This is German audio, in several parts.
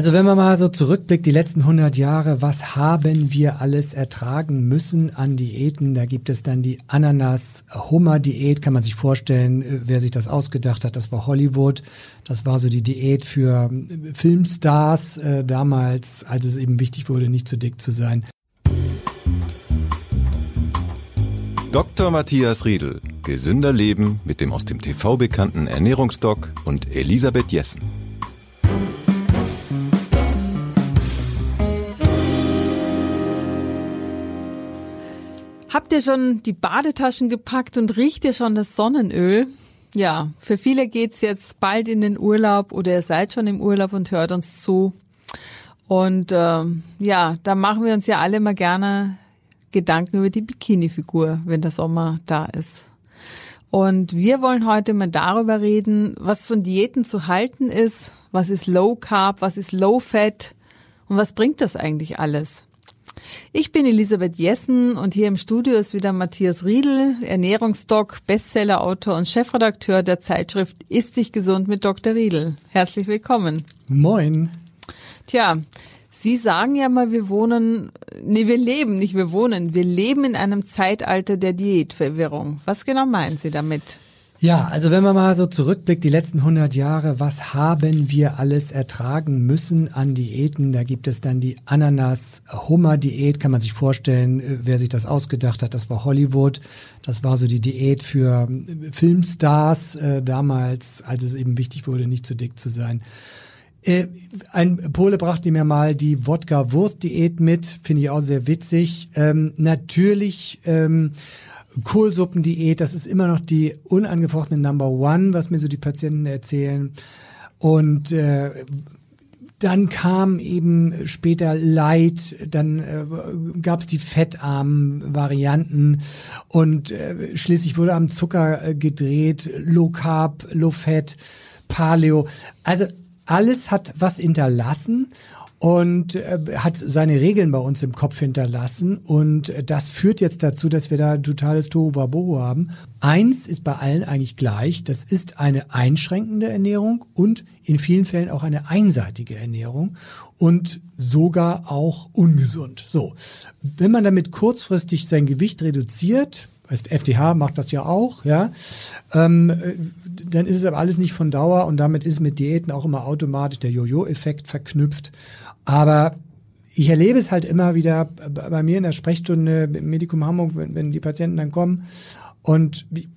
also wenn man mal so zurückblickt, die letzten 100 Jahre, was haben wir alles ertragen müssen an Diäten? Da gibt es dann die Ananas-Hummer-Diät, kann man sich vorstellen, äh, wer sich das ausgedacht hat, das war Hollywood. Das war so die Diät für äh, Filmstars äh, damals, als es eben wichtig wurde, nicht zu dick zu sein. Dr. Matthias Riedel. Gesünder Leben mit dem aus dem TV bekannten Ernährungsdoc und Elisabeth Jessen. Habt ihr schon die Badetaschen gepackt und riecht ihr schon das Sonnenöl? Ja, für viele geht's jetzt bald in den Urlaub oder ihr seid schon im Urlaub und hört uns zu. Und äh, ja, da machen wir uns ja alle mal gerne Gedanken über die Bikini-Figur, wenn der Sommer da ist. Und wir wollen heute mal darüber reden, was von Diäten zu halten ist, was ist Low Carb, was ist Low Fat und was bringt das eigentlich alles? Ich bin Elisabeth Jessen und hier im Studio ist wieder Matthias Riedel, Ernährungsdoc, Bestsellerautor und Chefredakteur der Zeitschrift Ist sich gesund mit Dr. Riedel. Herzlich willkommen. Moin. Tja, Sie sagen ja mal, wir wohnen, nee, wir leben, nicht wir wohnen, wir leben in einem Zeitalter der Diätverwirrung. Was genau meinen Sie damit? Ja, also wenn man mal so zurückblickt, die letzten 100 Jahre, was haben wir alles ertragen müssen an Diäten? Da gibt es dann die Ananas-Hummer-Diät, kann man sich vorstellen, äh, wer sich das ausgedacht hat, das war Hollywood. Das war so die Diät für äh, Filmstars äh, damals, als es eben wichtig wurde, nicht zu dick zu sein. Äh, ein Pole brachte mir mal die Wodka-Wurst-Diät mit, finde ich auch sehr witzig. Ähm, natürlich ähm, Kohlsuppendiät, das ist immer noch die unangefochtene Number One, was mir so die Patienten erzählen. Und äh, dann kam eben später Light, dann äh, gab es die fettarmen Varianten und äh, schließlich wurde am Zucker äh, gedreht, Low Carb, Low Fat, Paleo. Also alles hat was hinterlassen und äh, hat seine Regeln bei uns im Kopf hinterlassen. Und das führt jetzt dazu, dass wir da totales Tohuwabohu haben. Eins ist bei allen eigentlich gleich. Das ist eine einschränkende Ernährung und in vielen Fällen auch eine einseitige Ernährung und sogar auch ungesund. So. Wenn man damit kurzfristig sein Gewicht reduziert, das FDH macht das ja auch, ja, ähm, dann ist es aber alles nicht von Dauer und damit ist mit Diäten auch immer automatisch der Jojo-Effekt verknüpft. Aber ich erlebe es halt immer wieder bei mir in der Sprechstunde im Medikum Hamburg, wenn, wenn die Patienten dann kommen und die,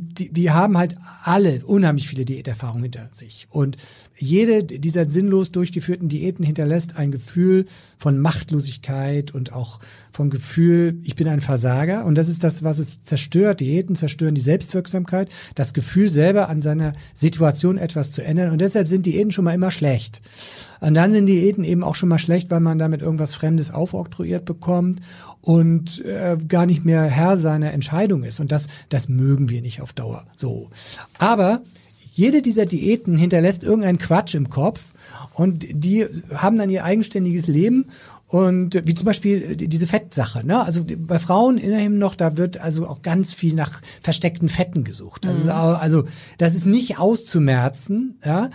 die, die haben halt alle unheimlich viele Diäterfahrungen hinter sich. Und jede dieser sinnlos durchgeführten Diäten hinterlässt ein Gefühl von Machtlosigkeit und auch von Gefühl, ich bin ein Versager. Und das ist das, was es zerstört. Diäten zerstören die Selbstwirksamkeit, das Gefühl selber an seiner Situation etwas zu ändern. Und deshalb sind Diäten schon mal immer schlecht. Und dann sind Diäten eben auch schon mal schlecht, weil man damit irgendwas Fremdes aufoktroyiert bekommt und äh, gar nicht mehr Herr seiner Entscheidung ist. Und das, das mögen wir nicht auf Dauer. So. Aber jede dieser Diäten hinterlässt irgendeinen Quatsch im Kopf und die haben dann ihr eigenständiges Leben und wie zum Beispiel diese Fettsache, ne? Also bei Frauen immerhin noch, da wird also auch ganz viel nach versteckten Fetten gesucht. Das mhm. ist auch, also das ist nicht auszumerzen, ja.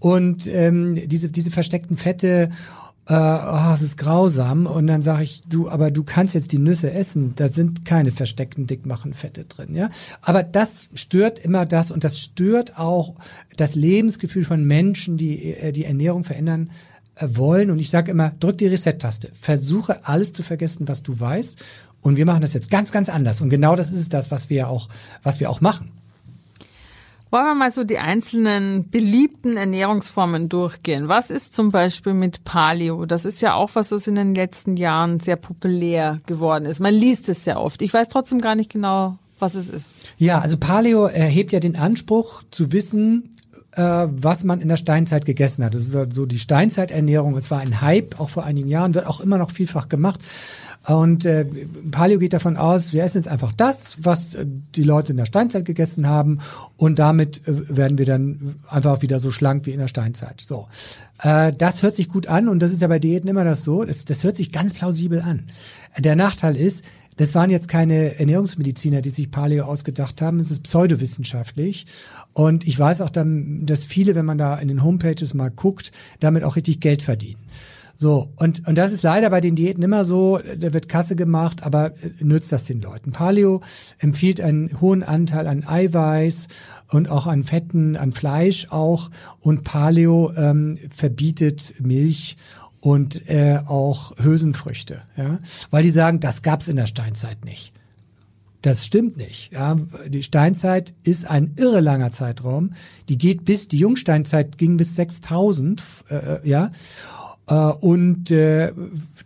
Und ähm, diese diese versteckten Fette äh, oh, es ist grausam. Und dann sage ich, du, aber du kannst jetzt die Nüsse essen. Da sind keine versteckten Dickmachenfette drin, ja. Aber das stört immer das und das stört auch das Lebensgefühl von Menschen, die äh, die Ernährung verändern äh, wollen. Und ich sage immer, drück die Reset-Taste. Versuche alles zu vergessen, was du weißt. Und wir machen das jetzt ganz, ganz anders. Und genau das ist das, was wir auch, was wir auch machen. Wollen wir mal so die einzelnen beliebten Ernährungsformen durchgehen? Was ist zum Beispiel mit Paleo? Das ist ja auch was, was in den letzten Jahren sehr populär geworden ist. Man liest es sehr oft. Ich weiß trotzdem gar nicht genau, was es ist. Ja, also Paleo erhebt ja den Anspruch zu wissen, äh, was man in der Steinzeit gegessen hat. Das ist also die Steinzeiternährung. Es war ein Hype, auch vor einigen Jahren, wird auch immer noch vielfach gemacht. Und äh, Paleo geht davon aus, wir essen jetzt einfach das, was äh, die Leute in der Steinzeit gegessen haben und damit äh, werden wir dann einfach wieder so schlank wie in der Steinzeit. So, äh, das hört sich gut an und das ist ja bei Diäten immer das so. Das, das hört sich ganz plausibel an. Der Nachteil ist, das waren jetzt keine Ernährungsmediziner, die sich Paleo ausgedacht haben. Es ist pseudowissenschaftlich. Und ich weiß auch dann, dass viele, wenn man da in den Homepages mal guckt, damit auch richtig Geld verdienen. So, und, und das ist leider bei den Diäten immer so, da wird Kasse gemacht, aber äh, nützt das den Leuten. Paleo empfiehlt einen hohen Anteil an Eiweiß und auch an Fetten, an Fleisch auch. Und Paleo ähm, verbietet Milch und äh, auch Hülsenfrüchte, ja, weil die sagen, das gab's in der Steinzeit nicht. Das stimmt nicht. Ja, die Steinzeit ist ein irre langer Zeitraum. Die geht bis die Jungsteinzeit ging bis 6000, äh, äh, ja. Äh, und äh,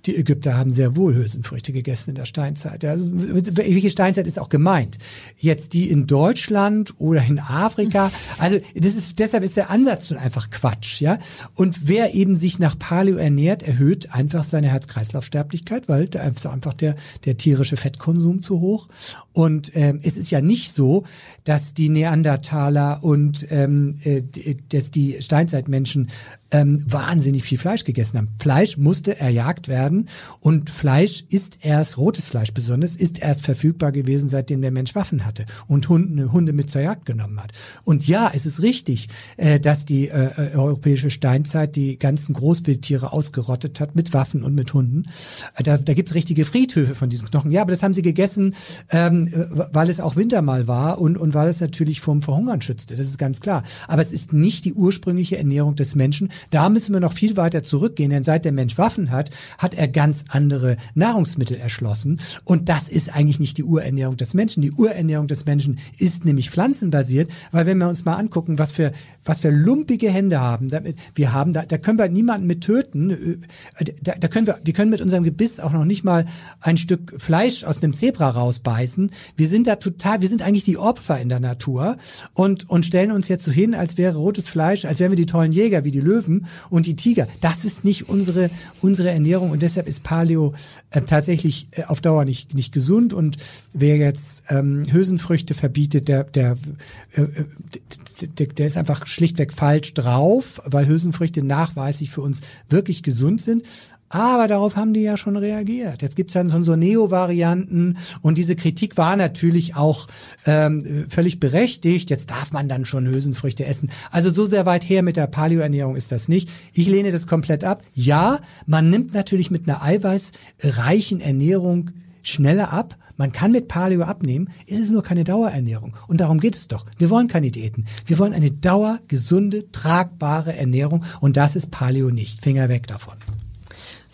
die Ägypter haben sehr wohl Hülsenfrüchte gegessen in der Steinzeit. Also, welche Steinzeit ist auch gemeint? Jetzt die in Deutschland oder in Afrika? Also das ist deshalb ist der Ansatz schon einfach Quatsch, ja. Und wer eben sich nach Paleo ernährt, erhöht einfach seine Herz-Kreislauf-Sterblichkeit, weil da ist einfach der der tierische Fettkonsum zu hoch. Und ähm, es ist ja nicht so, dass die Neandertaler und ähm, äh, dass die Steinzeitmenschen ähm, wahnsinnig viel Fleisch gegessen haben. Fleisch musste erjagt werden und Fleisch ist erst, rotes Fleisch besonders, ist erst verfügbar gewesen, seitdem der Mensch Waffen hatte und Hunde, Hunde mit zur Jagd genommen hat. Und ja, es ist richtig, äh, dass die äh, äh europäische Steinzeit die ganzen Großwildtiere ausgerottet hat mit Waffen und mit Hunden. Äh, da, da gibt's richtige Friedhöfe von diesen Knochen. Ja, aber das haben sie gegessen, ähm, weil es auch Winter mal war und, und weil es natürlich vom Verhungern schützte. Das ist ganz klar. Aber es ist nicht die ursprüngliche Ernährung des Menschen, da müssen wir noch viel weiter zurückgehen, denn seit der Mensch Waffen hat, hat er ganz andere Nahrungsmittel erschlossen. Und das ist eigentlich nicht die Urernährung des Menschen. Die Urernährung des Menschen ist nämlich pflanzenbasiert, weil wenn wir uns mal angucken, was für, was für lumpige Hände haben, damit, wir haben, da, da können wir niemanden mit töten. Da, da können wir, wir können mit unserem Gebiss auch noch nicht mal ein Stück Fleisch aus einem Zebra rausbeißen. Wir sind da total, wir sind eigentlich die Opfer in der Natur und, und stellen uns jetzt so hin, als wäre rotes Fleisch, als wären wir die tollen Jäger wie die Löwen und die Tiger. Das ist nicht unsere, unsere Ernährung und deshalb ist Paleo äh, tatsächlich äh, auf Dauer nicht, nicht gesund und wer jetzt ähm, Hülsenfrüchte verbietet, der, der, äh, äh der, ist einfach schlichtweg falsch drauf, weil Hülsenfrüchte nachweislich für uns wirklich gesund sind. Aber darauf haben die ja schon reagiert. Jetzt gibt's dann so Neo-Varianten und diese Kritik war natürlich auch ähm, völlig berechtigt. Jetzt darf man dann schon Hülsenfrüchte essen. Also so sehr weit her mit der Paleo-Ernährung ist das nicht. Ich lehne das komplett ab. Ja, man nimmt natürlich mit einer eiweißreichen Ernährung schneller ab. Man kann mit Paleo abnehmen, es ist nur keine Dauerernährung. Und darum geht es doch. Wir wollen keine Diäten. Wir wollen eine dauergesunde, tragbare Ernährung. Und das ist Paleo nicht. Finger weg davon.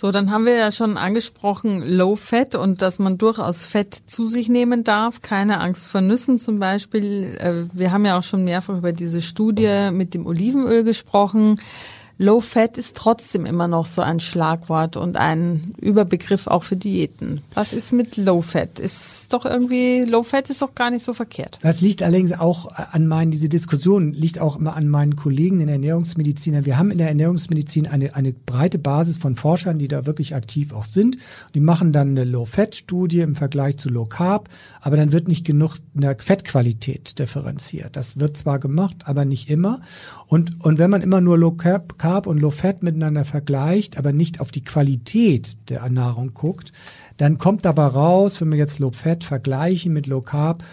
So, dann haben wir ja schon angesprochen Low Fat und dass man durchaus Fett zu sich nehmen darf. Keine Angst vor Nüssen zum Beispiel. Äh, wir haben ja auch schon mehrfach über diese Studie mit dem Olivenöl gesprochen. Low Fat ist trotzdem immer noch so ein Schlagwort und ein Überbegriff auch für Diäten. Was ist mit Low Fat? Ist doch irgendwie, Low Fat ist doch gar nicht so verkehrt. Das liegt allerdings auch an meinen, diese Diskussion liegt auch immer an meinen Kollegen in der Ernährungsmedizin. Wir haben in der Ernährungsmedizin eine, eine breite Basis von Forschern, die da wirklich aktiv auch sind. Die machen dann eine Low Fat Studie im Vergleich zu Low Carb, aber dann wird nicht genug in der Fettqualität differenziert. Das wird zwar gemacht, aber nicht immer. Und, und wenn man immer nur Low Carb Carb und Low Fat miteinander vergleicht, aber nicht auf die Qualität der Nahrung guckt, dann kommt dabei raus, wenn wir jetzt Low Fat vergleichen mit Low Carb,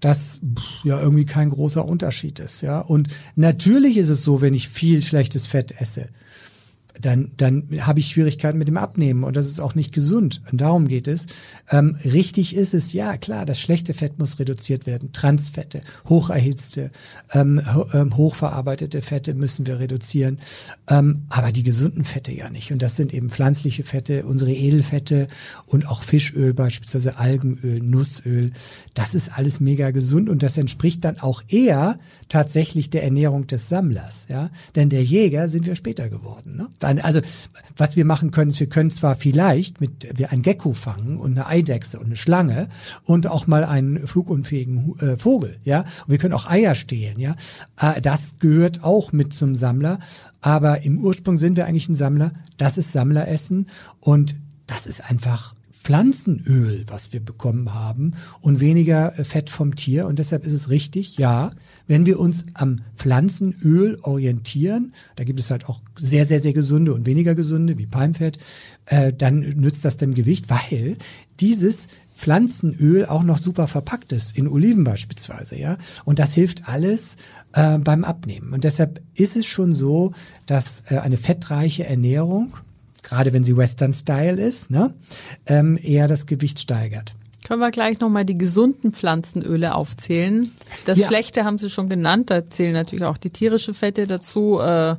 dass ja irgendwie kein großer Unterschied ist, ja. Und natürlich ist es so, wenn ich viel schlechtes Fett esse, dann, dann habe ich Schwierigkeiten mit dem Abnehmen und das ist auch nicht gesund. Und darum geht es. Ähm, richtig ist es, ja klar, das schlechte Fett muss reduziert werden. Transfette, hocherhitzte, ähm, ho ähm, hochverarbeitete Fette müssen wir reduzieren. Ähm, aber die gesunden Fette ja nicht. Und das sind eben pflanzliche Fette, unsere Edelfette und auch Fischöl, beispielsweise Algenöl, Nussöl. Das ist alles mega gesund und das entspricht dann auch eher tatsächlich der Ernährung des Sammlers. Ja? Denn der Jäger sind wir später geworden. Ne? Also was wir machen können, ist, wir können zwar vielleicht mit wir ein Gecko fangen und eine Eidechse und eine Schlange und auch mal einen flugunfähigen äh, Vogel, ja. Und wir können auch Eier stehlen, ja. Äh, das gehört auch mit zum Sammler. Aber im Ursprung sind wir eigentlich ein Sammler. Das ist Sammleressen und das ist einfach Pflanzenöl, was wir bekommen haben und weniger äh, Fett vom Tier. Und deshalb ist es richtig, ja, wenn wir uns am Pflanzenöl orientieren, da gibt es halt auch sehr, sehr, sehr gesunde und weniger gesunde, wie Palmfett, äh, dann nützt das dem Gewicht, weil dieses Pflanzenöl auch noch super verpackt ist, in Oliven beispielsweise, ja. Und das hilft alles äh, beim Abnehmen. Und deshalb ist es schon so, dass äh, eine fettreiche Ernährung, gerade wenn sie Western Style ist, ne, ähm, eher das Gewicht steigert. Können wir gleich nochmal die gesunden Pflanzenöle aufzählen? Das ja. Schlechte haben Sie schon genannt, da zählen natürlich auch die tierische Fette dazu. Äh,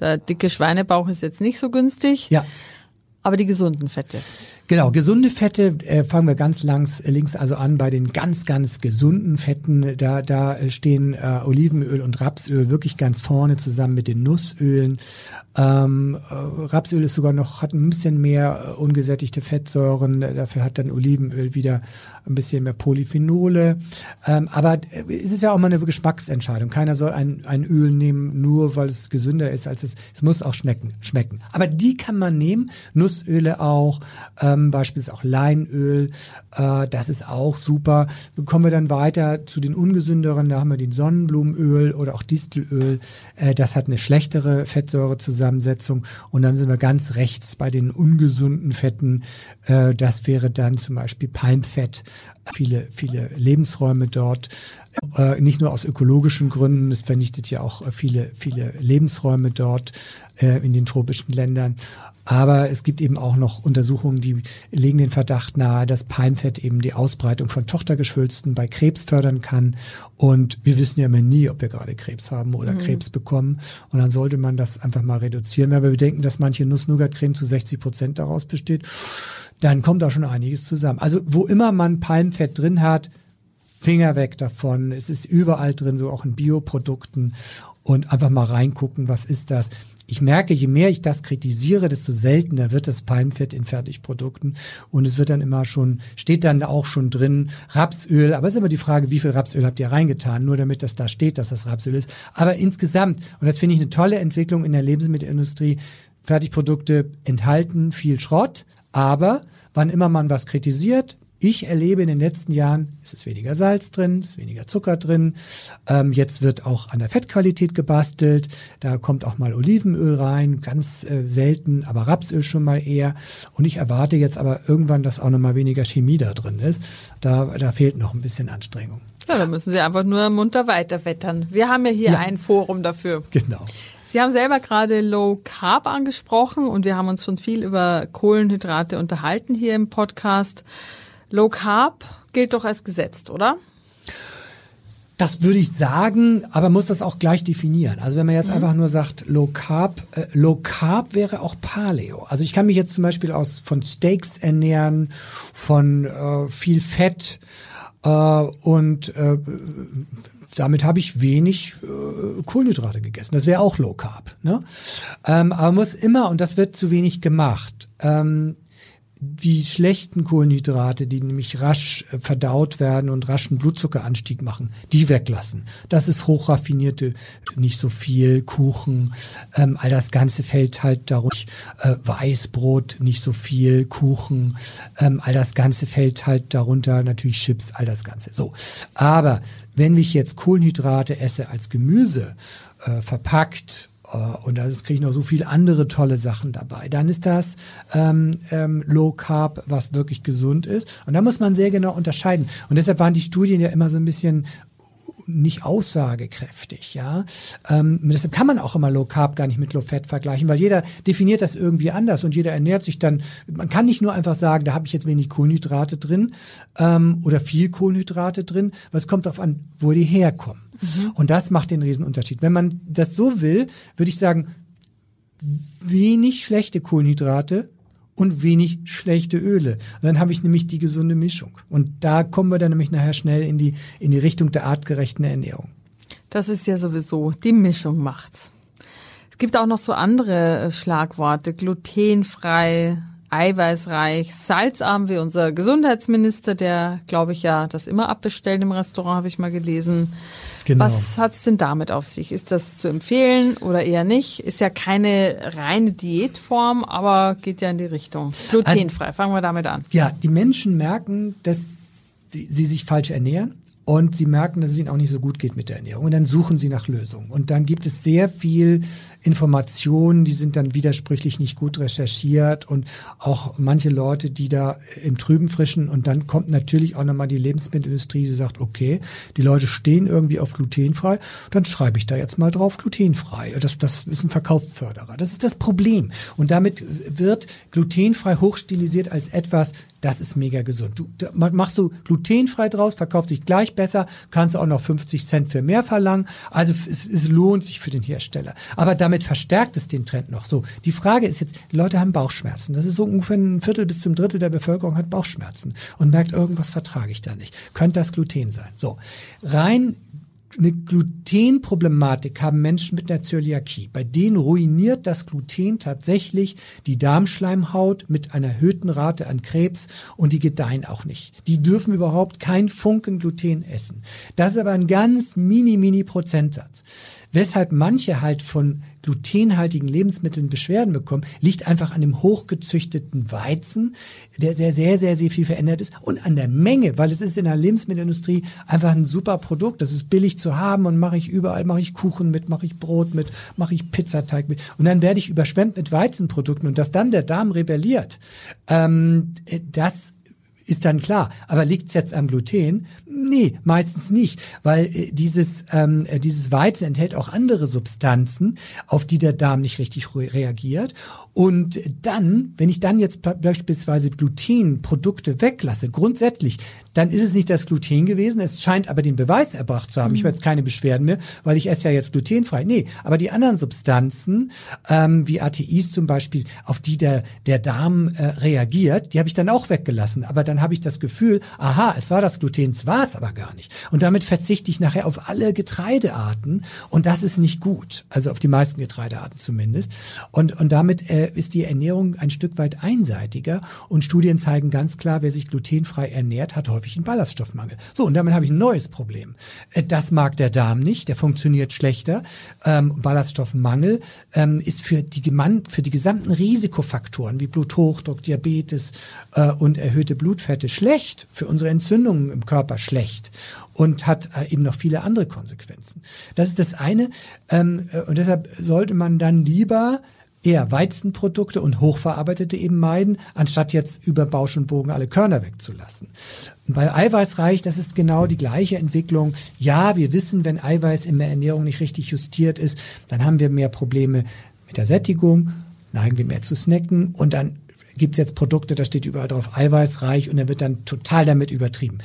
der dicke Schweinebauch ist jetzt nicht so günstig. Ja. Aber die gesunden Fette. Genau, gesunde Fette, äh, fangen wir ganz langs, links also an bei den ganz, ganz gesunden Fetten. Da, da stehen äh, Olivenöl und Rapsöl wirklich ganz vorne zusammen mit den Nussölen. Ähm, äh, Rapsöl ist sogar noch, hat ein bisschen mehr äh, ungesättigte Fettsäuren. Dafür hat dann Olivenöl wieder ein bisschen mehr Polyphenole. Ähm, aber äh, es ist ja auch mal eine Geschmacksentscheidung. Keiner soll ein, ein Öl nehmen, nur weil es gesünder ist als es. Es muss auch schmecken. schmecken. Aber die kann man nehmen. Nussöle auch, ähm, beispielsweise auch Leinöl. Äh, das ist auch super. Kommen wir dann weiter zu den ungesünderen. Da haben wir den Sonnenblumenöl oder auch Distelöl. Äh, das hat eine schlechtere Fettsäurezusammensetzung. Und dann sind wir ganz rechts bei den ungesunden Fetten. Äh, das wäre dann zum Beispiel Palmfett viele, viele Lebensräume dort. Äh, nicht nur aus ökologischen Gründen, es vernichtet ja auch äh, viele, viele Lebensräume dort äh, in den tropischen Ländern. Aber es gibt eben auch noch Untersuchungen, die legen den Verdacht nahe, dass Palmfett eben die Ausbreitung von Tochtergeschwülsten bei Krebs fördern kann. Und wir wissen ja immer nie, ob wir gerade Krebs haben oder mhm. Krebs bekommen. Und dann sollte man das einfach mal reduzieren. Wenn wir bedenken, dass manche Nuss-Nougat-Creme zu 60 Prozent daraus besteht, dann kommt da schon einiges zusammen. Also wo immer man Palmfett drin hat, Finger weg davon. Es ist überall drin, so auch in Bioprodukten. Und einfach mal reingucken, was ist das? Ich merke, je mehr ich das kritisiere, desto seltener wird das Palmfett in Fertigprodukten. Und es wird dann immer schon, steht dann auch schon drin, Rapsöl. Aber es ist immer die Frage, wie viel Rapsöl habt ihr reingetan? Nur damit das da steht, dass das Rapsöl ist. Aber insgesamt, und das finde ich eine tolle Entwicklung in der Lebensmittelindustrie, Fertigprodukte enthalten viel Schrott, aber wann immer man was kritisiert, ich erlebe in den letzten Jahren, es ist weniger Salz drin, es ist weniger Zucker drin. Ähm, jetzt wird auch an der Fettqualität gebastelt. Da kommt auch mal Olivenöl rein, ganz äh, selten, aber Rapsöl schon mal eher. Und ich erwarte jetzt aber irgendwann, dass auch noch mal weniger Chemie da drin ist. Da, da fehlt noch ein bisschen Anstrengung. Ja, da müssen Sie einfach nur munter weiterwettern. Wir haben ja hier ja. ein Forum dafür. Genau. Sie haben selber gerade Low Carb angesprochen und wir haben uns schon viel über Kohlenhydrate unterhalten hier im Podcast. Low Carb gilt doch als gesetzt, oder? Das würde ich sagen, aber muss das auch gleich definieren. Also wenn man jetzt mhm. einfach nur sagt Low Carb, äh, Low Carb wäre auch Paleo. Also ich kann mich jetzt zum Beispiel aus von Steaks ernähren, von äh, viel Fett äh, und äh, damit habe ich wenig äh, Kohlenhydrate gegessen. Das wäre auch Low Carb. Ne? Ähm, aber man muss immer, und das wird zu wenig gemacht, ähm, die schlechten Kohlenhydrate, die nämlich rasch äh, verdaut werden und raschen Blutzuckeranstieg machen, die weglassen. Das ist hochraffinierte, nicht so viel Kuchen, ähm, all das Ganze fällt halt darunter. Äh, Weißbrot, nicht so viel Kuchen, ähm, all das Ganze fällt halt darunter, natürlich Chips, all das Ganze. So, aber wenn ich jetzt Kohlenhydrate esse als Gemüse äh, verpackt äh, und da kriege ich noch so viele andere tolle Sachen dabei. Dann ist das ähm, ähm, Low Carb, was wirklich gesund ist. Und da muss man sehr genau unterscheiden. Und deshalb waren die Studien ja immer so ein bisschen nicht aussagekräftig, ja. Ähm, deshalb kann man auch immer Low Carb gar nicht mit Low Fat vergleichen, weil jeder definiert das irgendwie anders und jeder ernährt sich dann. Man kann nicht nur einfach sagen, da habe ich jetzt wenig Kohlenhydrate drin ähm, oder viel Kohlenhydrate drin. Was kommt darauf an, wo die herkommen? Mhm. Und das macht den Riesenunterschied. Wenn man das so will, würde ich sagen, wenig schlechte Kohlenhydrate und wenig schlechte Öle. Und dann habe ich nämlich die gesunde Mischung. Und da kommen wir dann nämlich nachher schnell in die, in die Richtung der artgerechten Ernährung. Das ist ja sowieso, die Mischung macht's. Es gibt auch noch so andere äh, Schlagworte, glutenfrei, eiweißreich, salzarm wie unser Gesundheitsminister, der, glaube ich, ja das immer abbestellt im Restaurant, habe ich mal gelesen. Genau. Was hat's denn damit auf sich? Ist das zu empfehlen oder eher nicht? Ist ja keine reine Diätform, aber geht ja in die Richtung. Glutenfrei, also, fangen wir damit an. Ja, die Menschen merken, dass sie, sie sich falsch ernähren und sie merken, dass es ihnen auch nicht so gut geht mit der Ernährung. Und dann suchen sie nach Lösungen. Und dann gibt es sehr viel Informationen, die sind dann widersprüchlich nicht gut recherchiert und auch manche Leute, die da im Trüben frischen und dann kommt natürlich auch nochmal die Lebensmittelindustrie, die sagt, okay, die Leute stehen irgendwie auf glutenfrei, dann schreibe ich da jetzt mal drauf glutenfrei. Das, das ist ein Verkaufsförderer. Das ist das Problem. Und damit wird glutenfrei hochstilisiert als etwas, das ist mega gesund. Du, da machst du glutenfrei draus, verkauft sich gleich besser, kannst auch noch 50 Cent für mehr verlangen. Also es, es lohnt sich für den Hersteller. Aber damit verstärkt es den Trend noch. So, die Frage ist jetzt, Leute haben Bauchschmerzen. Das ist so ungefähr ein Viertel bis zum Drittel der Bevölkerung hat Bauchschmerzen und merkt, irgendwas vertrage ich da nicht. Könnte das Gluten sein. So, rein eine Glutenproblematik haben Menschen mit einer Zöliakie. Bei denen ruiniert das Gluten tatsächlich die Darmschleimhaut mit einer erhöhten Rate an Krebs und die gedeihen auch nicht. Die dürfen überhaupt kein Funken Gluten essen. Das ist aber ein ganz mini, mini Prozentsatz. Weshalb manche halt von glutenhaltigen Lebensmitteln Beschwerden bekommen, liegt einfach an dem hochgezüchteten Weizen, der sehr, sehr, sehr, sehr viel verändert ist und an der Menge, weil es ist in der Lebensmittelindustrie einfach ein super Produkt. Das ist billig zu haben und mache ich überall, mache ich Kuchen mit, mache ich Brot mit, mache ich Pizzateig mit und dann werde ich überschwemmt mit Weizenprodukten und dass dann der Darm rebelliert, ähm, das ist dann klar. Aber liegt es jetzt am Gluten? Nee, meistens nicht, weil äh, dieses, ähm, äh, dieses Weizen enthält auch andere Substanzen, auf die der Darm nicht richtig reagiert. Und dann, wenn ich dann jetzt beispielsweise Glutenprodukte weglasse, grundsätzlich, dann ist es nicht das Gluten gewesen. Es scheint aber den Beweis erbracht zu haben. Mhm. Ich habe jetzt keine Beschwerden mehr, weil ich esse ja jetzt glutenfrei. Nee, aber die anderen Substanzen, ähm, wie ATIs zum Beispiel, auf die der, der Darm äh, reagiert, die habe ich dann auch weggelassen. Aber dann habe ich das Gefühl, aha, es war das Gluten, es war es aber gar nicht. Und damit verzichte ich nachher auf alle Getreidearten und das ist nicht gut. Also auf die meisten Getreidearten zumindest. Und, und damit äh, ist die Ernährung ein Stück weit einseitiger und Studien zeigen ganz klar, wer sich glutenfrei ernährt, hat häufig einen Ballaststoffmangel. So, und damit habe ich ein neues Problem. Äh, das mag der Darm nicht, der funktioniert schlechter. Ähm, Ballaststoffmangel ähm, ist für die, für die gesamten Risikofaktoren wie Bluthochdruck, Diabetes äh, und erhöhte Blutfette schlecht, für unsere Entzündungen im Körper schlecht und hat äh, eben noch viele andere Konsequenzen. Das ist das eine. Ähm, äh, und deshalb sollte man dann lieber eher Weizenprodukte und hochverarbeitete eben meiden, anstatt jetzt über Bausch und Bogen alle Körner wegzulassen. Und bei Eiweißreich, das ist genau die gleiche Entwicklung. Ja, wir wissen, wenn Eiweiß in der Ernährung nicht richtig justiert ist, dann haben wir mehr Probleme mit der Sättigung, neigen wir mehr zu snacken und dann gibt's jetzt Produkte, da steht überall drauf eiweißreich und dann wird dann total damit übertrieben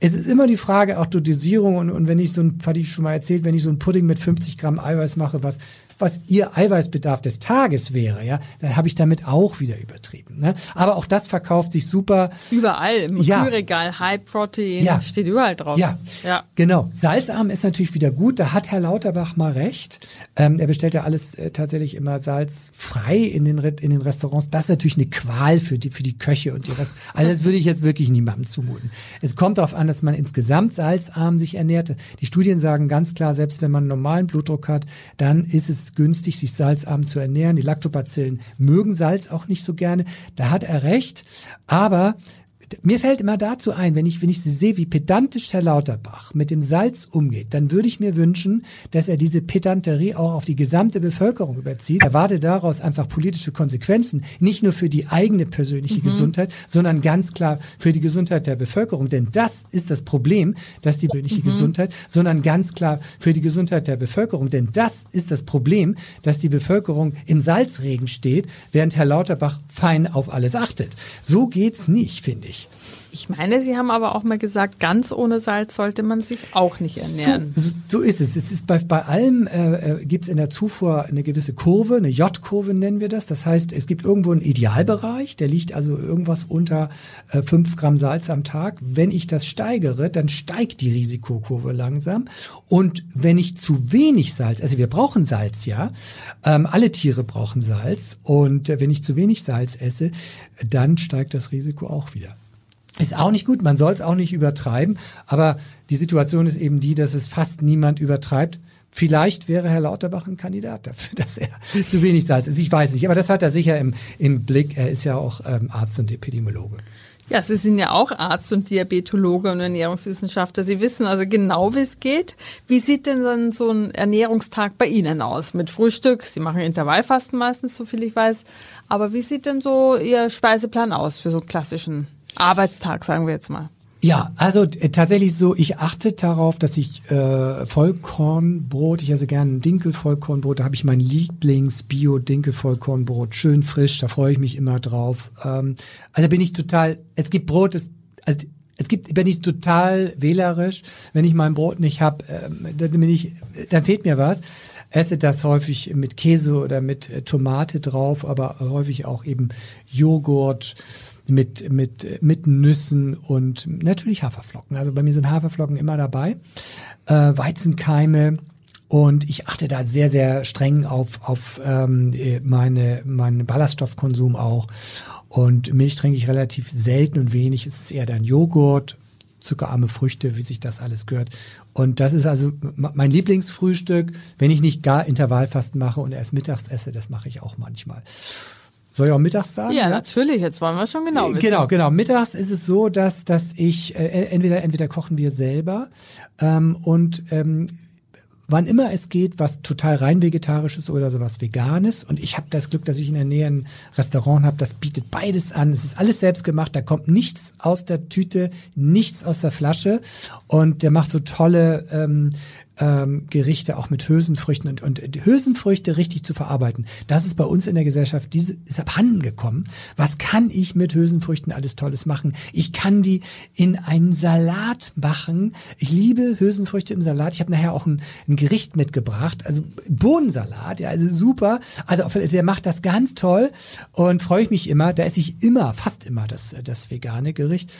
es ist immer die Frage auch der Dosierung und, und wenn ich so ein, hatte ich schon mal erzählt, wenn ich so ein Pudding mit 50 Gramm Eiweiß mache, was was ihr Eiweißbedarf des Tages wäre, ja, dann habe ich damit auch wieder übertrieben. Ne? Aber auch das verkauft sich super. Überall im ja. Kühlregal, High Protein, ja. steht überall drauf. Ja. ja, genau. Salzarm ist natürlich wieder gut. Da hat Herr Lauterbach mal recht. Ähm, er bestellt ja alles äh, tatsächlich immer salzfrei in den, in den Restaurants. Das ist natürlich eine Qual für die, für die Köche und die Rest. Also das würde ich jetzt wirklich niemandem zumuten. Es kommt darauf an, dass man insgesamt salzarm sich ernährt. Die Studien sagen ganz klar, selbst wenn man einen normalen Blutdruck hat, dann ist es günstig, sich salzarm zu ernähren. Die Lactobacillen mögen Salz auch nicht so gerne. Da hat er recht. Aber mir fällt immer dazu ein, wenn ich, wenn ich sehe, wie pedantisch Herr Lauterbach mit dem Salz umgeht, dann würde ich mir wünschen, dass er diese Pedanterie auch auf die gesamte Bevölkerung überzieht. Erwarte daraus einfach politische Konsequenzen, nicht nur für die eigene persönliche mhm. Gesundheit, sondern ganz klar für die Gesundheit der Bevölkerung. Denn das ist das Problem, dass die persönliche mhm. Gesundheit, sondern ganz klar für die Gesundheit der Bevölkerung. Denn das ist das Problem, dass die Bevölkerung im Salzregen steht, während Herr Lauterbach fein auf alles achtet. So geht's nicht, finde ich. Ich meine, Sie haben aber auch mal gesagt, ganz ohne Salz sollte man sich auch nicht ernähren. So, so ist es. Es ist bei, bei allem äh, äh gibt es in der Zufuhr eine gewisse Kurve, eine J-Kurve nennen wir das. Das heißt, es gibt irgendwo einen Idealbereich, der liegt also irgendwas unter äh, 5 Gramm Salz am Tag. Wenn ich das steigere, dann steigt die Risikokurve langsam. Und wenn ich zu wenig Salz, also wir brauchen Salz, ja, ähm, alle Tiere brauchen Salz. Und äh, wenn ich zu wenig Salz esse, dann steigt das Risiko auch wieder. Ist auch nicht gut, man soll es auch nicht übertreiben, aber die Situation ist eben die, dass es fast niemand übertreibt. Vielleicht wäre Herr Lauterbach ein Kandidat dafür, dass er zu wenig Salz ist. Ich weiß nicht, aber das hat er sicher im, im Blick. Er ist ja auch ähm, Arzt und Epidemiologe. Ja, Sie sind ja auch Arzt und Diabetologe und Ernährungswissenschaftler. Sie wissen also genau, wie es geht. Wie sieht denn dann so ein Ernährungstag bei Ihnen aus? Mit Frühstück? Sie machen Intervallfasten meistens, so viel ich weiß. Aber wie sieht denn so Ihr Speiseplan aus für so einen klassischen Arbeitstag, sagen wir jetzt mal? Ja, also äh, tatsächlich so, ich achte darauf, dass ich äh, Vollkornbrot, ich esse gerne ein Dinkelvollkornbrot, da habe ich mein Lieblings-Bio-Dinkelvollkornbrot, schön frisch, da freue ich mich immer drauf. Ähm, also bin ich total, es gibt Brot, das, also es gibt, bin ich total wählerisch, wenn ich mein Brot nicht hab, ähm, dann bin ich, dann fehlt mir was. Esse das häufig mit Käse oder mit äh, Tomate drauf, aber häufig auch eben Joghurt mit, mit, mit Nüssen und natürlich Haferflocken. Also bei mir sind Haferflocken immer dabei. Äh, Weizenkeime. Und ich achte da sehr, sehr streng auf, auf ähm, meine, meinen Ballaststoffkonsum auch. Und Milch trinke ich relativ selten und wenig. Es ist eher dann Joghurt, zuckerarme Früchte, wie sich das alles gehört. Und das ist also mein Lieblingsfrühstück, wenn ich nicht gar Intervallfasten mache und erst mittags esse, das mache ich auch manchmal. Soll ich auch mittags sagen? Ja, ja, natürlich. Jetzt wollen wir schon genau wissen. Genau, genau. Mittags ist es so, dass dass ich äh, entweder entweder kochen wir selber ähm, und ähm, wann immer es geht, was total rein vegetarisches oder sowas veganes. Und ich habe das Glück, dass ich in der Nähe ein Restaurant habe, das bietet beides an. Es ist alles selbst gemacht, da kommt nichts aus der Tüte, nichts aus der Flasche. Und der macht so tolle ähm, ähm, Gerichte auch mit Hülsenfrüchten und, und Hülsenfrüchte richtig zu verarbeiten. Das ist bei uns in der Gesellschaft, diese ist abhanden gekommen. Was kann ich mit Hülsenfrüchten alles Tolles machen? Ich kann die in einen Salat machen. Ich liebe Hülsenfrüchte im Salat. Ich habe nachher auch ein, ein Gericht mitgebracht, also Bohnensalat, ja, also super. Also der macht das ganz toll und freue ich mich immer. Da esse ich immer, fast immer das, das vegane Gericht.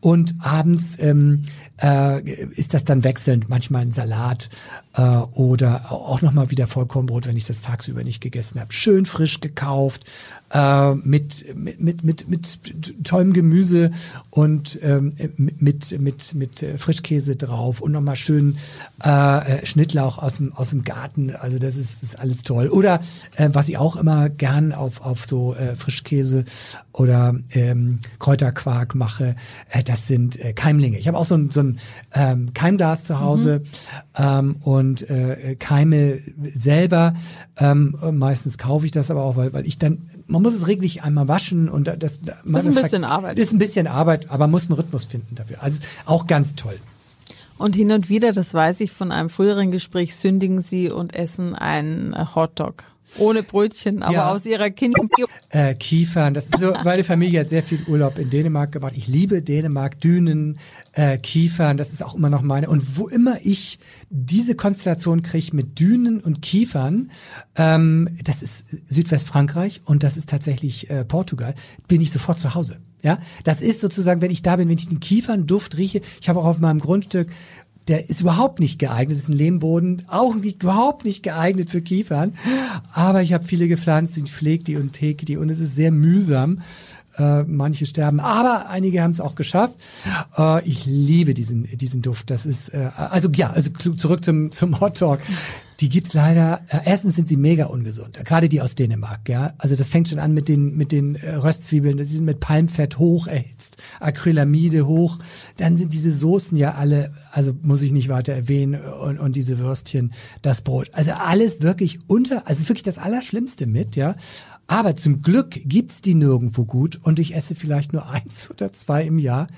Und abends ähm, äh, ist das dann wechselnd, manchmal ein Salat äh, oder auch nochmal wieder Vollkornbrot, wenn ich das tagsüber nicht gegessen habe. Schön frisch gekauft, äh, mit, mit, mit, mit, mit tollem Gemüse und ähm, mit, mit, mit Frischkäse drauf und nochmal schön äh, Schnittlauch aus dem, aus dem Garten. Also das ist, ist alles toll. Oder äh, was ich auch immer gern auf, auf so äh, Frischkäse oder ähm, Kräuterquark mache, äh, das sind äh, Keimlinge. Ich habe auch so ein, so ein ähm, Keimglas zu Hause mhm. ähm, und äh, Keime selber. Ähm, meistens kaufe ich das aber auch, weil, weil ich dann man muss es reglich einmal waschen und das, das ist ein bisschen Arbeit. Ist ein bisschen Arbeit, aber man muss einen Rhythmus finden dafür. Also auch ganz toll. Und hin und wieder, das weiß ich von einem früheren Gespräch, sündigen Sie und essen einen Hotdog. Ohne Brötchen, aber ja. aus ihrer Kind äh, Kiefern. Das ist so, meine Familie hat sehr viel Urlaub in Dänemark gemacht. Ich liebe Dänemark, Dünen, äh, Kiefern. Das ist auch immer noch meine. Und wo immer ich diese Konstellation kriege mit Dünen und Kiefern, ähm, das ist Südwestfrankreich und das ist tatsächlich äh, Portugal, bin ich sofort zu Hause. Ja, das ist sozusagen, wenn ich da bin, wenn ich den Kiefernduft rieche. Ich habe auch auf meinem Grundstück der ist überhaupt nicht geeignet, ist ein Lehmboden, auch nicht, überhaupt nicht geeignet für Kiefern. Aber ich habe viele gepflanzt, ich pflege die und theke die und es ist sehr mühsam. Äh, manche sterben, aber einige haben es auch geschafft. Äh, ich liebe diesen diesen Duft. Das ist äh, also ja, also zurück zum zum Hot Talk die gibt's leider. Äh, erstens sind sie mega ungesund, gerade die aus Dänemark. Ja, also das fängt schon an mit den mit den äh, Röstzwiebeln. Sie sind mit Palmfett hoch erhitzt, Acrylamide hoch. Dann sind diese Soßen ja alle, also muss ich nicht weiter erwähnen und, und diese Würstchen, das Brot. Also alles wirklich unter, also wirklich das Allerschlimmste mit. Ja, aber zum Glück gibt's die nirgendwo gut und ich esse vielleicht nur eins oder zwei im Jahr.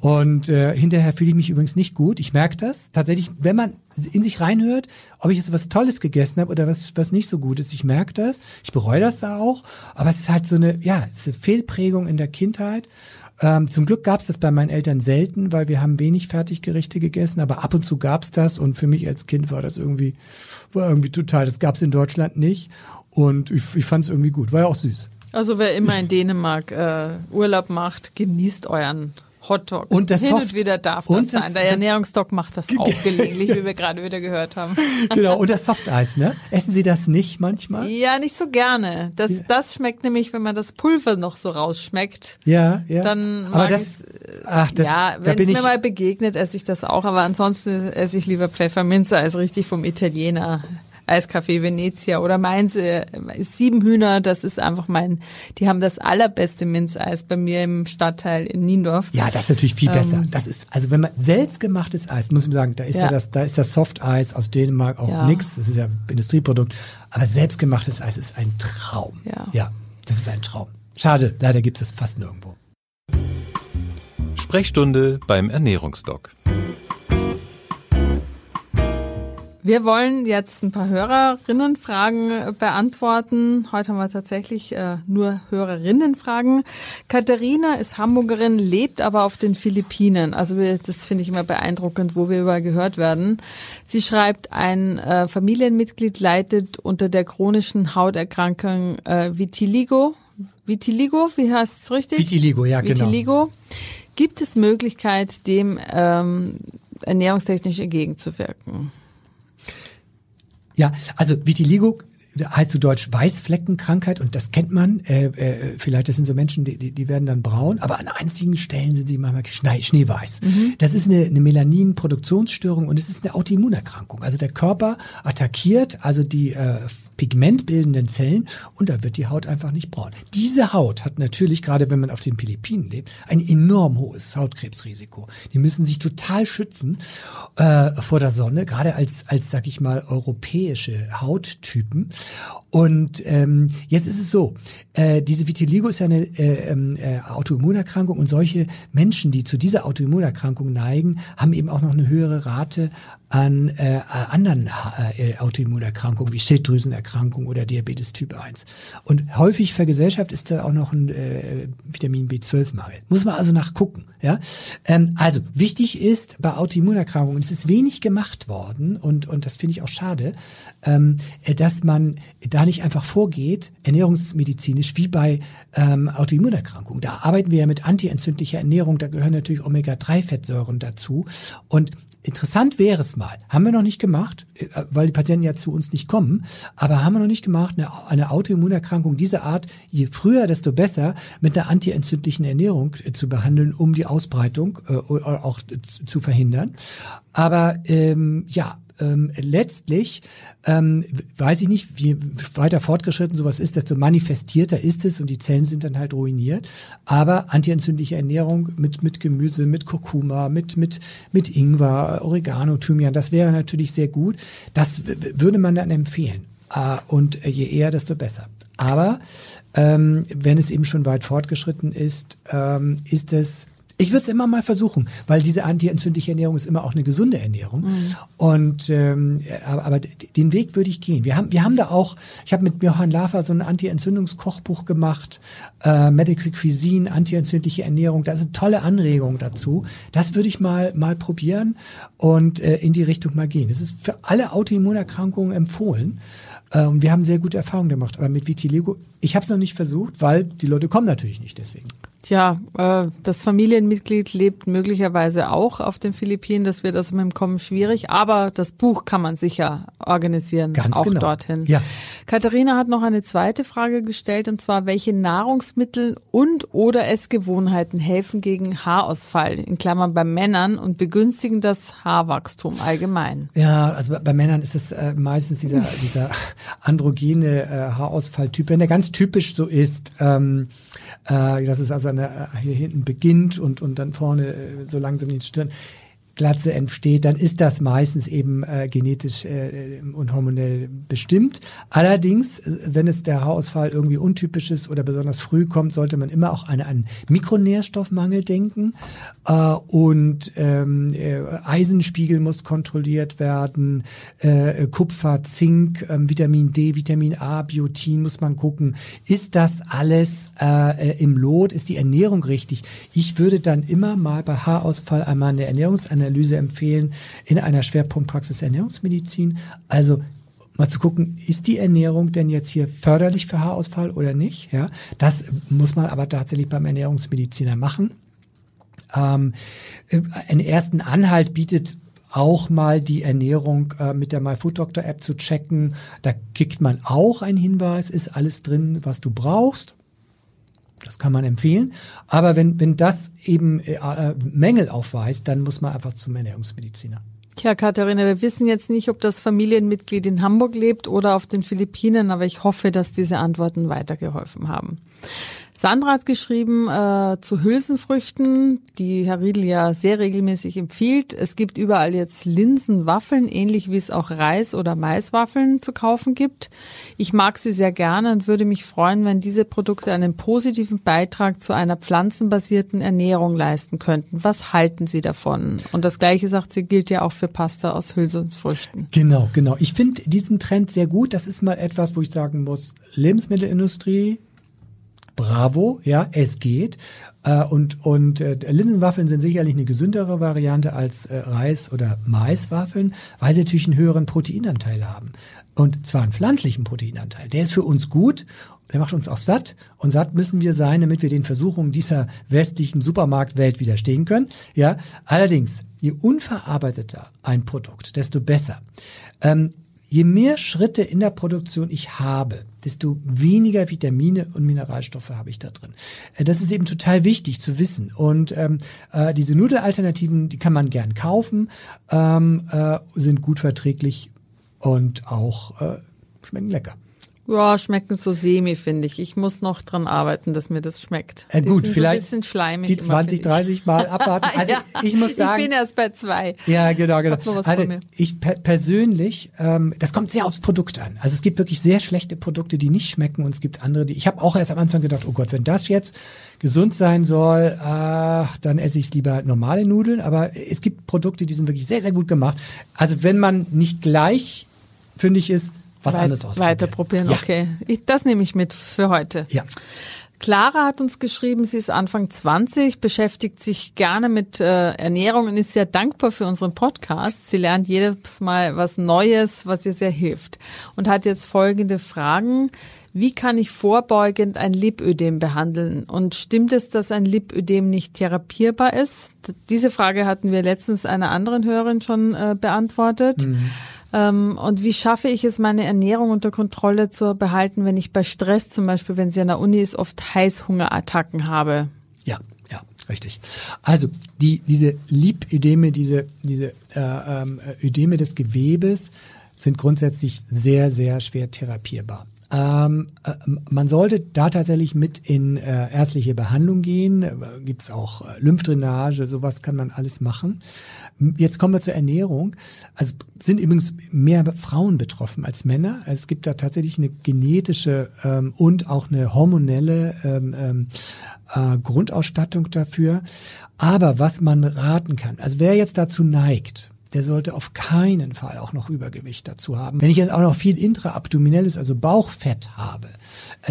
Und äh, hinterher fühle ich mich übrigens nicht gut. Ich merke das. Tatsächlich, wenn man in sich reinhört, ob ich jetzt was Tolles gegessen habe oder was, was nicht so gut ist, ich merke das. Ich bereue das da auch. Aber es ist halt so eine, ja, es ist eine Fehlprägung in der Kindheit. Ähm, zum Glück gab's das bei meinen Eltern selten, weil wir haben wenig Fertiggerichte gegessen, aber ab und zu gab's das und für mich als Kind war das irgendwie, war irgendwie total, das gab's in Deutschland nicht. Und ich, ich fand es irgendwie gut. War ja auch süß. Also wer immer in Dänemark äh, Urlaub macht, genießt euren Hotdog. Und das Hin Soft und wieder darf das, das sein. Der Ernährungsdoc macht das auch gelegentlich, wie wir gerade wieder gehört haben. Genau, und das Softeis, ne? Essen Sie das nicht manchmal? Ja, nicht so gerne. Das, ja. das schmeckt nämlich, wenn man das Pulver noch so rausschmeckt. Ja, ja. Dann aber das, ach, das, ja, wenn es mir mal begegnet, esse ich das auch. Aber ansonsten esse ich lieber Pfefferminze als richtig vom Italiener Eiscafé Venezia oder meins äh, Sieben Hühner, das ist einfach mein, die haben das allerbeste Minzeis bei mir im Stadtteil in Niendorf. Ja, das ist natürlich viel besser. Ähm, das ist, also wenn man selbstgemachtes Eis, muss ich sagen, da ist ja, ja das, da ist das Softeis aus Dänemark auch ja. nix, das ist ja Industrieprodukt, aber selbstgemachtes Eis ist ein Traum. Ja. ja, das ist ein Traum. Schade, leider gibt es fast nirgendwo. Sprechstunde beim Ernährungsdoc. Wir wollen jetzt ein paar Hörerinnenfragen beantworten. Heute haben wir tatsächlich äh, nur Hörerinnenfragen. Katharina ist Hamburgerin, lebt aber auf den Philippinen. Also das finde ich immer beeindruckend, wo wir überall gehört werden. Sie schreibt, ein äh, Familienmitglied leidet unter der chronischen Hauterkrankung äh, Vitiligo. Vitiligo, wie heißt es richtig? Vitiligo, ja, Vitiligo. genau. Vitiligo. Gibt es Möglichkeit, dem ähm, ernährungstechnisch entgegenzuwirken? Ja, also Vitiligo heißt zu Deutsch Weißfleckenkrankheit und das kennt man. Äh, äh, vielleicht das sind so Menschen, die, die, die werden dann braun, aber an einzigen Stellen sind sie manchmal schnee, schneeweiß. Mhm. Das ist eine, eine Melanin-Produktionsstörung und es ist eine Autoimmunerkrankung. Also der Körper attackiert also die äh, pigmentbildenden Zellen und da wird die Haut einfach nicht braun. Diese Haut hat natürlich, gerade wenn man auf den Philippinen lebt, ein enorm hohes Hautkrebsrisiko. Die müssen sich total schützen äh, vor der Sonne, gerade als, als sag ich mal, europäische Hauttypen. Und ähm, jetzt ist es so, äh, diese Vitiligo ist ja eine äh, ähm, äh, Autoimmunerkrankung und solche Menschen, die zu dieser Autoimmunerkrankung neigen, haben eben auch noch eine höhere Rate an äh, anderen äh, Autoimmunerkrankungen wie Schilddrüsenerkrankung oder Diabetes Typ 1. Und häufig vergesellschaft ist da auch noch ein äh, Vitamin B12-Mangel. Muss man also nachgucken. Ja? Ähm, also wichtig ist bei Autoimmunerkrankungen, es ist wenig gemacht worden und, und das finde ich auch schade, ähm, dass man da nicht einfach vorgeht, ernährungsmedizinisch, wie bei ähm, Autoimmunerkrankungen. Da arbeiten wir ja mit antientzündlicher Ernährung, da gehören natürlich Omega-3-Fettsäuren dazu. Und Interessant wäre es mal, haben wir noch nicht gemacht, äh, weil die Patienten ja zu uns nicht kommen, aber haben wir noch nicht gemacht, eine, eine Autoimmunerkrankung dieser Art, je früher, desto besser, mit einer antientzündlichen Ernährung äh, zu behandeln, um die Ausbreitung äh, auch zu verhindern. Aber ähm, ja, ähm, letztlich ähm, weiß ich nicht, wie weiter fortgeschritten sowas ist, desto manifestierter ist es und die Zellen sind dann halt ruiniert. Aber antientzündliche Ernährung mit, mit Gemüse, mit Kurkuma, mit, mit, mit Ingwer, Oregano, Thymian, das wäre natürlich sehr gut. Das würde man dann empfehlen. Äh, und je eher, desto besser. Aber ähm, wenn es eben schon weit fortgeschritten ist, ähm, ist es ich würde es immer mal versuchen, weil diese antientzündliche Ernährung ist immer auch eine gesunde Ernährung. Mhm. Und ähm, aber, aber den Weg würde ich gehen. Wir haben wir haben da auch, ich habe mit Johann Lafer so ein Anti-Entzündungskochbuch gemacht, äh, Medical Cuisine, antientzündliche Ernährung. Da sind tolle Anregungen dazu. Das würde ich mal mal probieren und äh, in die Richtung mal gehen. Es ist für alle Autoimmunerkrankungen empfohlen. Äh, und wir haben sehr gute Erfahrungen gemacht. Aber mit Vitiligo, ich habe es noch nicht versucht, weil die Leute kommen natürlich nicht deswegen. Tja, äh, das Familienmitglied lebt möglicherweise auch auf den Philippinen. Das wird also mit dem Kommen schwierig. Aber das Buch kann man sicher organisieren, Ganz auch genau. dorthin. Ja. Katharina hat noch eine zweite Frage gestellt, und zwar, welche Nahrungsmittel und oder Essgewohnheiten helfen gegen Haarausfall, in Klammern bei Männern, und begünstigen das Haarwachstum allgemein? Ja, also bei, Männern ist es äh, meistens dieser, dieser androgene äh, Haarausfalltyp. Wenn der ganz typisch so ist, ähm, äh, das ist also eine, hier hinten beginnt und, und dann vorne äh, so langsam in die Stirn. Glatze entsteht, dann ist das meistens eben äh, genetisch äh, und hormonell bestimmt. Allerdings, äh, wenn es der Haarausfall irgendwie untypisch ist oder besonders früh kommt, sollte man immer auch an einen Mikronährstoffmangel denken. Äh, und ähm, äh, Eisenspiegel muss kontrolliert werden, äh, Kupfer, Zink, äh, Vitamin D, Vitamin A, Biotin muss man gucken. Ist das alles äh, im Lot? Ist die Ernährung richtig? Ich würde dann immer mal bei Haarausfall einmal eine Ernährungsanalyse Analyse empfehlen in einer Schwerpunktpraxis Ernährungsmedizin. Also mal zu gucken, ist die Ernährung denn jetzt hier förderlich für Haarausfall oder nicht? Ja, das muss man aber tatsächlich beim Ernährungsmediziner machen. Ähm, einen ersten Anhalt bietet auch mal die Ernährung äh, mit der MyFoodDoctor App zu checken. Da kriegt man auch einen Hinweis, ist alles drin, was du brauchst. Das kann man empfehlen. Aber wenn, wenn das eben äh, äh, Mängel aufweist, dann muss man einfach zum Ernährungsmediziner. Tja, Katharina, wir wissen jetzt nicht, ob das Familienmitglied in Hamburg lebt oder auf den Philippinen, aber ich hoffe, dass diese Antworten weitergeholfen haben. Sandra hat geschrieben äh, zu Hülsenfrüchten, die Herr Riedel ja sehr regelmäßig empfiehlt. Es gibt überall jetzt Linsenwaffeln, ähnlich wie es auch Reis- oder Maiswaffeln zu kaufen gibt. Ich mag sie sehr gerne und würde mich freuen, wenn diese Produkte einen positiven Beitrag zu einer pflanzenbasierten Ernährung leisten könnten. Was halten Sie davon? Und das Gleiche sagt sie, gilt ja auch für Pasta aus Hülsenfrüchten. Genau, genau. Ich finde diesen Trend sehr gut. Das ist mal etwas, wo ich sagen muss, Lebensmittelindustrie, bravo, ja, es geht. Äh, und und äh, Linsenwaffeln sind sicherlich eine gesündere Variante als äh, Reis- oder Maiswaffeln, weil sie natürlich einen höheren Proteinanteil haben. Und zwar einen pflanzlichen Proteinanteil. Der ist für uns gut der macht uns auch satt. Und satt müssen wir sein, damit wir den Versuchungen dieser westlichen Supermarktwelt widerstehen können. Ja, allerdings, je unverarbeiteter ein Produkt, desto besser. Ähm, Je mehr Schritte in der Produktion ich habe, desto weniger Vitamine und Mineralstoffe habe ich da drin. Äh, das ist eben total wichtig zu wissen. Und ähm, äh, diese Nudelalternativen, die kann man gern kaufen, ähm, äh, sind gut verträglich und auch äh, schmecken lecker. Ja, schmecken so semi, finde ich. Ich muss noch dran arbeiten, dass mir das schmeckt. Äh, gut, vielleicht so die 20, 30 Mal abwarten. Also ja, ich muss sagen, ich bin erst bei zwei. Ja, genau, genau. Also ich per persönlich, ähm, das kommt sehr aufs Produkt an. Also es gibt wirklich sehr schlechte Produkte, die nicht schmecken und es gibt andere, die. Ich habe auch erst am Anfang gedacht, oh Gott, wenn das jetzt gesund sein soll, ach, dann esse ich lieber normale Nudeln. Aber es gibt Produkte, die sind wirklich sehr, sehr gut gemacht. Also wenn man nicht gleich fündig ist, was Weit- anderes ausprobieren. Weiter probieren, Ja. okay. Ich, das nehme ich mit für heute. Ja. Clara hat uns geschrieben, sie ist Anfang 20, beschäftigt sich gerne mit äh, Ernährung und ist sehr dankbar für unseren Podcast. Sie lernt jedes Mal was Neues, was ihr sehr hilft. Und hat jetzt folgende Fragen. Wie kann ich vorbeugend ein Lipödem behandeln? Und stimmt es, dass ein Lipödem nicht therapierbar ist? Diese Frage hatten wir letztens einer anderen Hörerin schon äh, beantwortet. Ähm, und wie schaffe ich es, meine Ernährung unter Kontrolle zu behalten, wenn ich bei Stress zum Beispiel, wenn sie an der Uni ist, oft Heißhungerattacken habe? Ja, ja, richtig. Also die, diese Lipödeme, diese, diese äh, ähm, Ödeme des Gewebes sind grundsätzlich sehr, sehr schwer therapierbar. Ähm, äh, man sollte da tatsächlich mit in äh, ärztliche Behandlung gehen. Äh, gibt's auch äh, Lymphdrainage, sowas kann man alles machen. Jetzt kommen wir zur Ernährung. Also sind übrigens mehr Frauen betroffen als Männer. Also Es gibt da tatsächlich eine genetische ähm, und auch eine hormonelle ähm, ähm, äh, Grundausstattung dafür. Aber was man raten kann, also wer jetzt dazu neigt, der sollte auf keinen Fall auch noch Übergewicht dazu haben. Wenn ich jetzt auch noch viel intraabdominelles, also Bauchfett habe,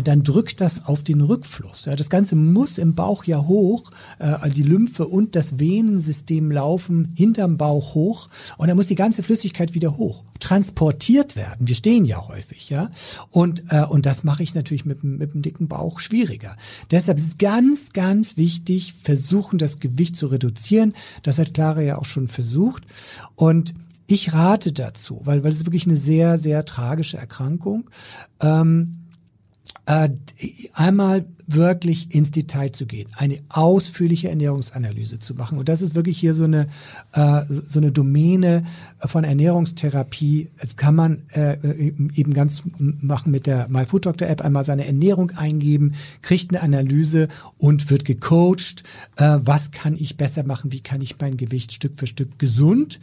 dann drückt das auf den Rückfluss. Das Ganze muss im Bauch ja hoch, äh, die Lymphe und das Venensystem laufen hinterm Bauch hoch und dann muss die ganze Flüssigkeit wieder hoch transportiert werden. Wir stehen ja häufig, ja. Und, äh, und das mache ich natürlich mit, mit dem dicken Bauch schwieriger. Deshalb ist es ganz, ganz wichtig, versuchen, das Gewicht zu reduzieren. Das hat Clara ja auch schon versucht. Und ich rate dazu, weil, weil es ist wirklich eine sehr, sehr tragische Erkrankung. Ähm, äh, einmal wirklich ins Detail zu gehen, eine ausführliche Ernährungsanalyse zu machen. Und das ist wirklich hier so eine, äh, so eine Domäne von Ernährungstherapie. Das kann man äh, eben ganz machen mit der MyFoodDoctor-App, einmal seine Ernährung eingeben, kriegt eine Analyse und wird gecoacht. Äh, was kann ich besser machen? Wie kann ich mein Gewicht Stück für Stück gesund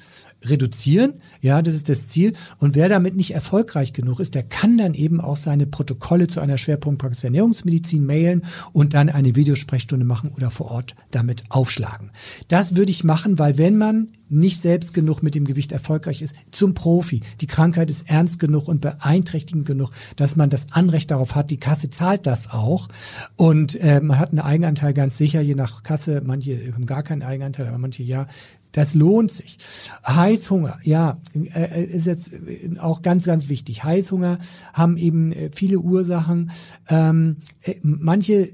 reduzieren? Ja, das ist das Ziel. Und wer damit nicht erfolgreich genug ist, der kann dann eben auch seine Protokolle zu einer Schwerpunktpraxis Ernährungsmedizin mailen und dann eine Videosprechstunde machen oder vor Ort damit aufschlagen. Das würde ich machen, weil wenn man nicht selbst genug mit dem Gewicht erfolgreich ist, zum Profi. Die Krankheit ist ernst genug und beeinträchtigend genug, dass man das Anrecht darauf hat. Die Kasse zahlt das auch. Und äh, man hat einen Eigenanteil ganz sicher, je nach Kasse. Manche haben gar keinen Eigenanteil, aber manche ja. Das lohnt sich. Heißhunger, ja, äh, ist jetzt äh, auch ganz, ganz wichtig. Heißhunger haben eben äh, viele Ursachen. Ähm, äh, manche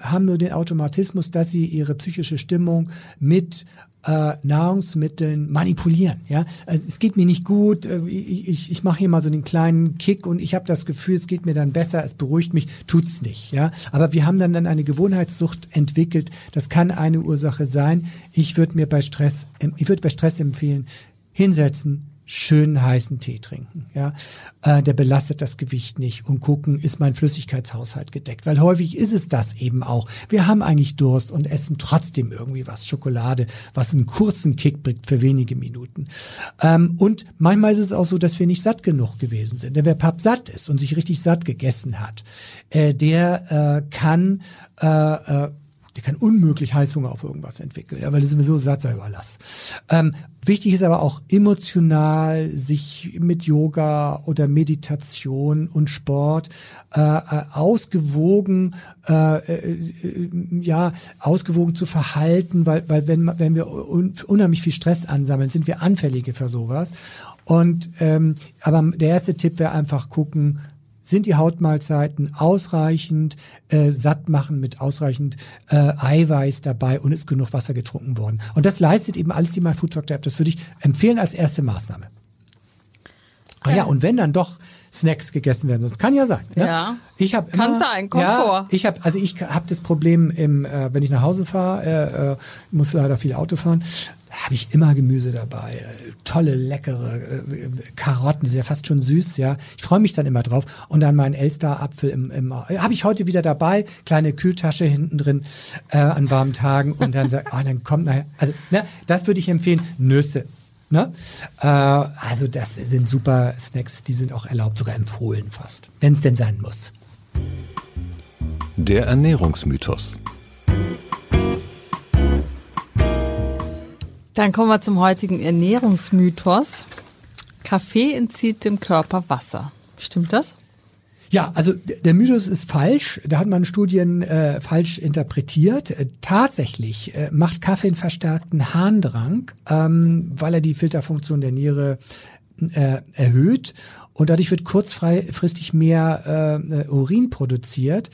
haben nur den Automatismus, dass sie ihre psychische Stimmung mit äh, Nahrungsmitteln manipulieren. Ja, also es geht mir nicht gut. äh, Ich, ich, mache hier mal so einen kleinen Kick und ich habe das Gefühl, es geht mir dann besser, es beruhigt mich, tut's nicht. Ja, aber wir haben dann dann eine Gewohnheitssucht entwickelt. Das kann eine Ursache sein. Ich würde mir bei Stress, ich würde bei Stress empfehlen, hinsetzen, schönen heißen Tee trinken. Ja, äh, der belastet das Gewicht nicht und gucken, ist mein Flüssigkeitshaushalt gedeckt, weil häufig ist es das eben auch. Wir haben eigentlich Durst und essen trotzdem irgendwie was Schokolade, was einen kurzen Kick bringt für wenige Minuten. Ähm, und manchmal ist es auch so, dass wir nicht satt genug gewesen sind. Denn wer pappsatt ist und sich richtig satt gegessen hat, äh, der äh, kann äh, äh, der kann unmöglich Heißhunger auf irgendwas entwickeln, ja, weil das sowieso Satzerüberlass. Ähm, wichtig ist aber auch emotional sich mit Yoga oder Meditation und Sport äh, äh ausgewogen, äh, äh, ja, ausgewogen zu verhalten, weil, weil wenn, wenn wir un unheimlich viel Stress ansammeln, sind wir anfällige für sowas. Und ähm, aber der erste Tipp wäre einfach gucken, sind die Hautmahlzeiten ausreichend äh, satt machen mit ausreichend äh, Eiweiß dabei und ist genug Wasser getrunken worden. Und das leistet eben alles die MyFoodTalk App. Das würde ich empfehlen als erste Maßnahme. Ah ja, und wenn dann doch Snacks gegessen werden müssen. Kann ja sein. Ja. ja. Ich habe kann sein, kommt ja, vor. Ich habe also ich habe das Problem im äh, wenn ich nach Hause fahre, äh, äh, muss leider viel Auto fahren habe ich immer Gemüse dabei. Äh, tolle, leckere äh, Karotten, ist ja fast schon süß, ja. Ich freue mich dann immer drauf. Und dann meinen Elster-Apfel im, im äh, habe ich heute wieder dabei, kleine Kühltasche hinten drin äh, an warmen Tagen und dann sagt, ah, dann kommt nachher. Also, ne, das würde ich empfehlen. Nüsse. Ne? Äh, also das sind super Snacks, die sind auch erlaubt, sogar empfohlen fast, wenn es denn sein muss. Der Ernährungsmythos. Dann kommen wir zum heutigen Ernährungsmythos. Kaffee entzieht dem Körper Wasser. Stimmt das? Ja, also der Mythos ist falsch. Da hat man Studien äh, falsch interpretiert. Äh, tatsächlich äh, macht Kaffee einen verstärkten Harndrang, ähm, weil er die Filterfunktion der Niere äh, erhöht und dadurch wird kurzfristig mehr äh, Urin produziert.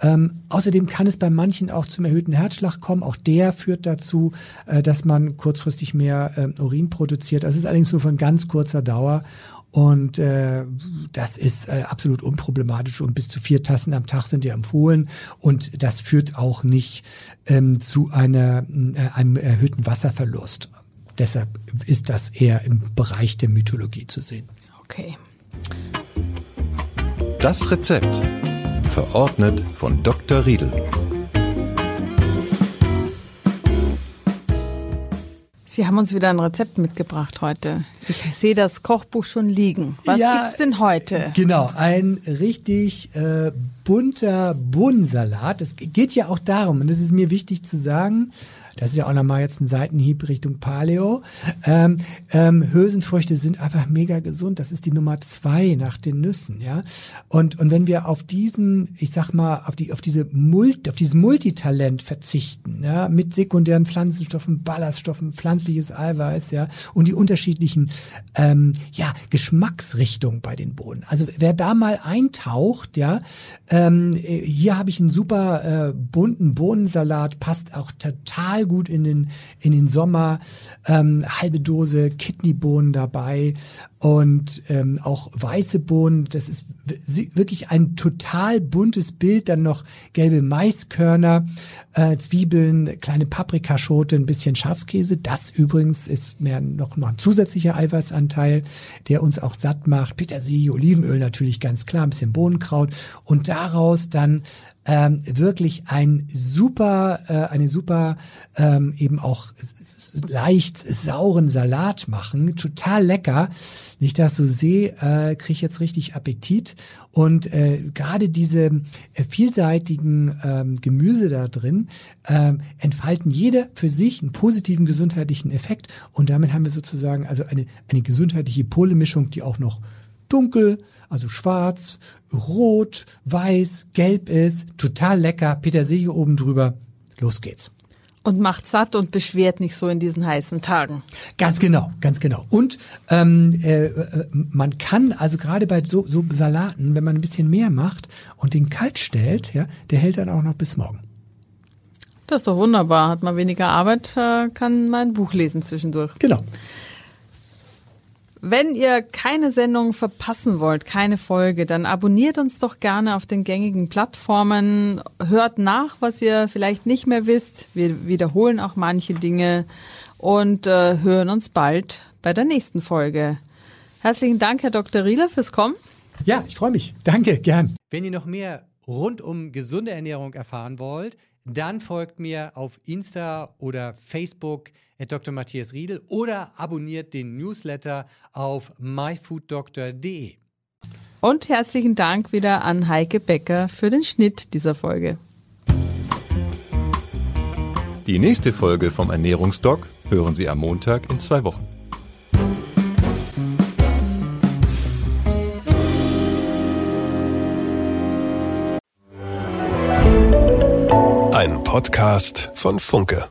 Ähm, außerdem kann es bei manchen auch zum erhöhten Herzschlag kommen. Auch der führt dazu, äh, dass man kurzfristig mehr äh, Urin produziert. Das ist allerdings nur von ganz kurzer Dauer. Und äh, das ist äh, absolut unproblematisch und bis zu vier Tassen am Tag sind ja empfohlen und das führt auch nicht ähm, zu einer, äh, einem erhöhten Wasserverlust. Deshalb ist das eher im Bereich der Mythologie zu sehen. Okay. Das Rezept Verordnet von Dr. Riedel. Sie haben uns wieder ein Rezept mitgebracht heute. Ich sehe das Kochbuch schon liegen. Was ja, gibt's denn heute? Genau, ein richtig äh, bunter Bohnensalat. Es geht ja auch darum, und das ist mir wichtig zu sagen, das ist ja auch nochmal jetzt ein Seitenhieb Richtung Paleo. Ähm, ähm, Hülsenfrüchte sind einfach mega gesund. Das ist die Nummer zwei nach den Nüssen, ja. Und, und wenn wir auf diesen, ich sag mal, auf die, auf diese Multi, auf dieses Multitalent verzichten, ja, mit sekundären Pflanzenstoffen, Ballaststoffen, pflanzliches Eiweiß, ja, und die unterschiedlichen, ähm, ja, Geschmacksrichtungen bei den Bohnen. Also wer da mal eintaucht, ja, ähm, hier habe ich einen super äh, bunten Bohnensalat, passt auch total gut in den, in den Sommer. Ähm, halbe Dose Kidneybohnen dabei und ähm, auch weiße Bohnen. Das ist wirklich ein total buntes Bild. Dann noch gelbe Maiskörner, äh, Zwiebeln, kleine Paprikaschote, ein bisschen Schafskäse. Das übrigens ist mehr noch, noch ein zusätzlicher Eiweißanteil, der uns auch satt macht. Petersilie, Olivenöl natürlich ganz klar, ein bisschen Bohnenkraut und daraus dann ähm, wirklich ein super, äh, eine super ähm, eben auch leicht sauren Salat machen. Total lecker. Wenn ich das so sehe, äh, kriege ich jetzt richtig Appetit. Und äh, gerade diese äh, vielseitigen ähm, Gemüse da drin äh, entfalten jeder für sich einen positiven gesundheitlichen Effekt. Und damit haben wir sozusagen also eine, eine gesundheitliche Polemischung, die auch noch dunkel, also schwarz, rot, weiß, gelb ist. Total lecker. Petersilie oben drüber. Los geht's. Und macht satt und beschwert nicht so in diesen heißen Tagen. Ganz genau, ganz genau. Und ähm, äh, äh, man kann also gerade bei so, so Salaten, wenn man ein bisschen mehr macht und den kalt stellt, ja, der hält dann auch noch bis morgen. Das ist doch wunderbar. Hat man weniger Arbeit, äh, kann man ein Buch lesen zwischendurch. Genau. Wenn ihr keine Sendung verpassen wollt, keine Folge, dann abonniert uns doch gerne auf den gängigen Plattformen. Hört nach, was ihr vielleicht nicht mehr wisst. Wir wiederholen auch manche Dinge und äh, hören uns bald bei der nächsten Folge. Herzlichen Dank, Herr Dr. Rieler, fürs Kommen. Ja, ich freue mich. Danke, gern. Wenn ihr noch mehr rund um gesunde Ernährung erfahren wollt, dann folgt mir auf Insta oder Facebook at Dr. Matthias Riedel oder abonniert den Newsletter auf myfooddoctor.de. Und herzlichen Dank wieder an Heike Becker für den Schnitt dieser Folge. Die nächste Folge vom Ernährungsdoc hören Sie am Montag in zwei Wochen. Podcast von Funke.